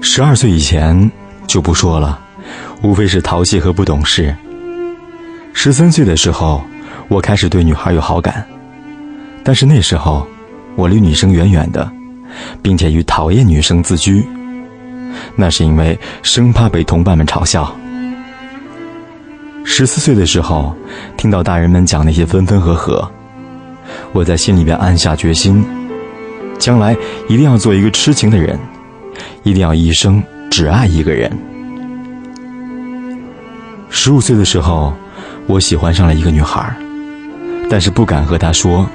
十二岁以前就不说了，无非是淘气和不懂事。十三岁的时候，我开始对女孩有好感，但是那时候我离女生远远的，并且以讨厌女生自居。那是因为生怕被同伴们嘲笑。十四岁的时候，听到大人们讲那些分分合合，我在心里边暗下决心，将来一定要做一个痴情的人，一定要一生只爱一个人。十五岁的时候，我喜欢上了一个女孩，但是不敢和她说，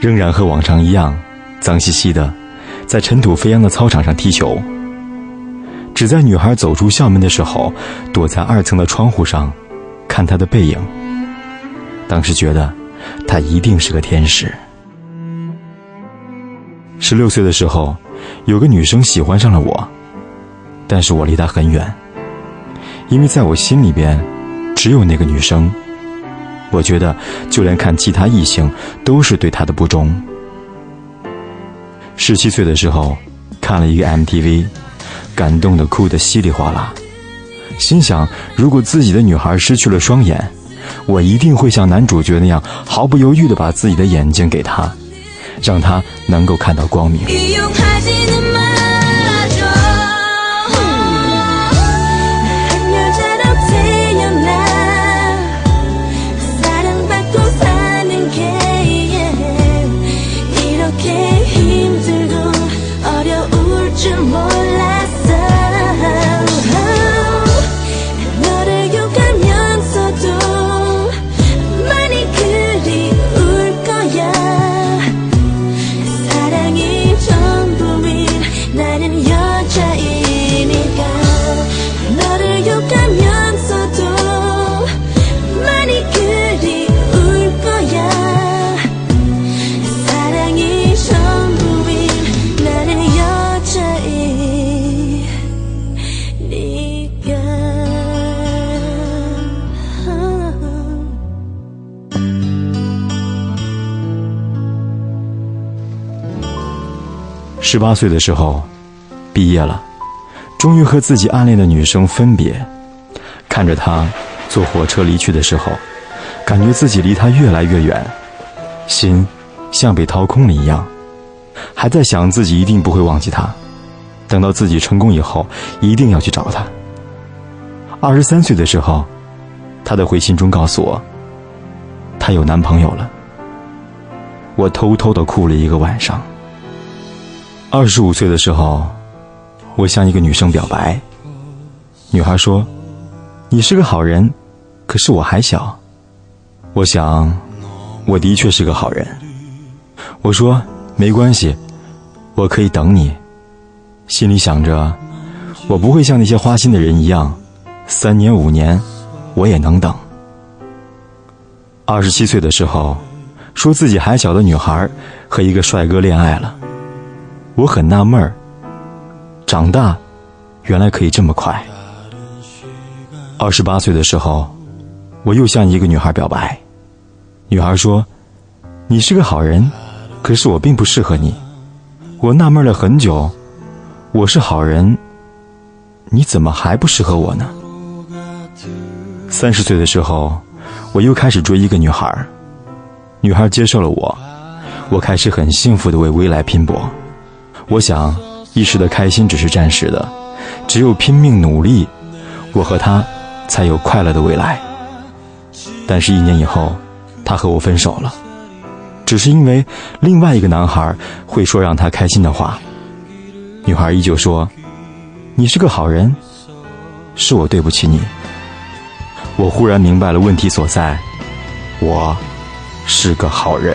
仍然和往常一样，脏兮兮的，在尘土飞扬的操场上踢球。只在女孩走出校门的时候，躲在二层的窗户上，看她的背影。当时觉得，她一定是个天使。十六岁的时候，有个女生喜欢上了我，但是我离她很远，因为在我心里边，只有那个女生。我觉得，就连看其他异性，都是对她的不忠。十七岁的时候，看了一个 MTV。感动的哭得稀里哗啦，心想：如果自己的女孩失去了双眼，我一定会像男主角那样毫不犹豫的把自己的眼睛给她，让他能够看到光明。十八岁的时候，毕业了，终于和自己暗恋的女生分别。看着她坐火车离去的时候，感觉自己离她越来越远，心像被掏空了一样。还在想自己一定不会忘记她，等到自己成功以后，一定要去找她。二十三岁的时候，她的回信中告诉我，她有男朋友了。我偷偷的哭了一个晚上。二十五岁的时候，我向一个女生表白。女孩说：“你是个好人，可是我还小。”我想，我的确是个好人。我说：“没关系，我可以等你。”心里想着，我不会像那些花心的人一样，三年五年，我也能等。二十七岁的时候，说自己还小的女孩和一个帅哥恋爱了。我很纳闷儿，长大原来可以这么快。二十八岁的时候，我又向一个女孩表白，女孩说：“你是个好人，可是我并不适合你。”我纳闷了很久，我是好人，你怎么还不适合我呢？三十岁的时候，我又开始追一个女孩，女孩接受了我，我开始很幸福的为未来拼搏。我想，一时的开心只是暂时的，只有拼命努力，我和他才有快乐的未来。但是，一年以后，他和我分手了，只是因为另外一个男孩会说让他开心的话。女孩依旧说：“你是个好人，是我对不起你。”我忽然明白了问题所在，我是个好人。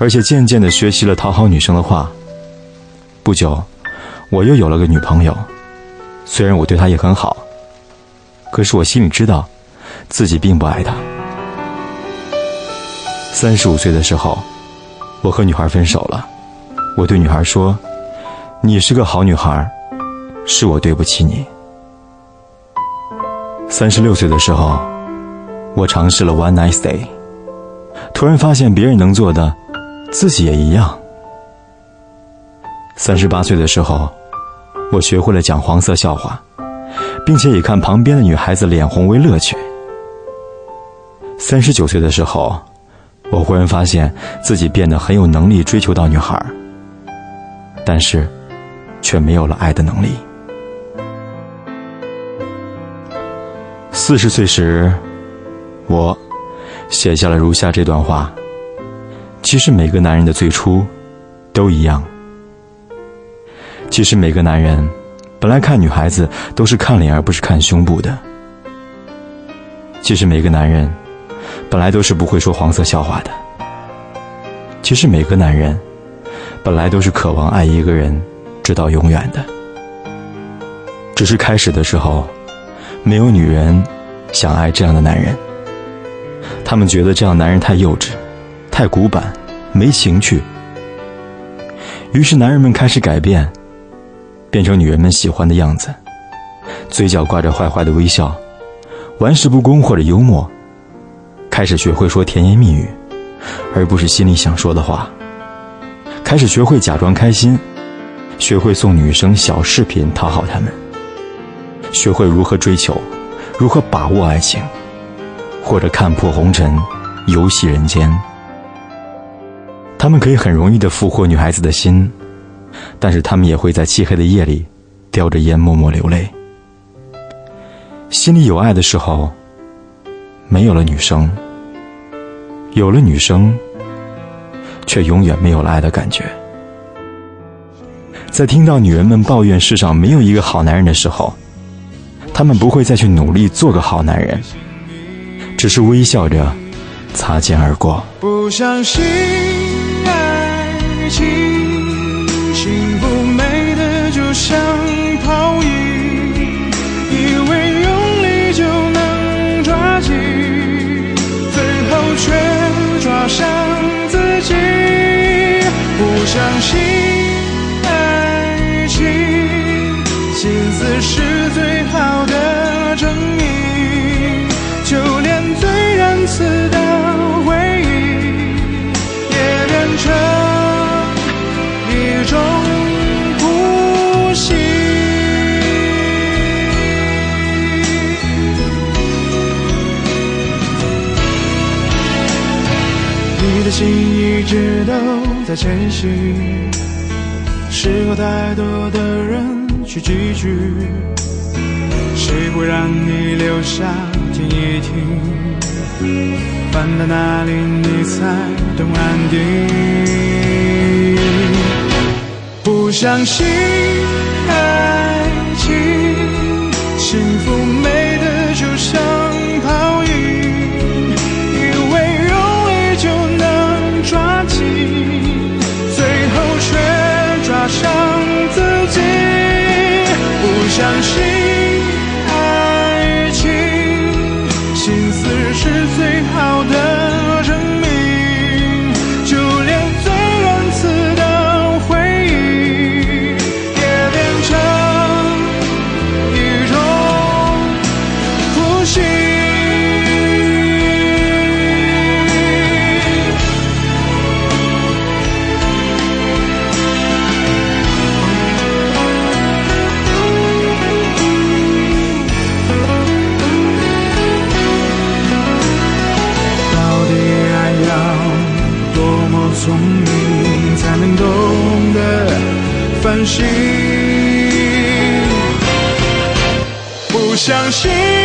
而且渐渐的学习了讨好女生的话。不久，我又有了个女朋友，虽然我对她也很好，可是我心里知道，自己并不爱她。三十五岁的时候，我和女孩分手了，我对女孩说：“你是个好女孩，是我对不起你。”三十六岁的时候，我尝试了 one night stay，突然发现别人能做的，自己也一样。三十八岁的时候，我学会了讲黄色笑话，并且以看旁边的女孩子脸红为乐趣。三十九岁的时候，我忽然发现自己变得很有能力追求到女孩，但是，却没有了爱的能力。四十岁时，我写下了如下这段话。其实每个男人的最初都一样。其实每个男人本来看女孩子都是看脸而不是看胸部的。其实每个男人本来都是不会说黄色笑话的。其实每个男人本来都是渴望爱一个人直到永远的。只是开始的时候，没有女人。想爱这样的男人，他们觉得这样男人太幼稚、太古板、没情趣。于是男人们开始改变，变成女人们喜欢的样子，嘴角挂着坏坏的微笑，玩世不恭或者幽默，开始学会说甜言蜜语，而不是心里想说的话，开始学会假装开心，学会送女生小饰品讨好她们，学会如何追求。如何把握爱情，或者看破红尘，游戏人间？他们可以很容易的俘获女孩子的心，但是他们也会在漆黑的夜里，叼着烟默默流泪。心里有爱的时候，没有了女生；有了女生，却永远没有了爱的感觉。在听到女人们抱怨世上没有一个好男人的时候，他们不会再去努力做个好男人，只是微笑着擦肩而过。不相信心思是最好的证明，就连最仁慈的回忆也变成一种呼吸。你的心一直都在前行，失过太多的人。去几句，谁会让你留下听一听？翻到哪里你才懂安定？不相信相信心，不相信。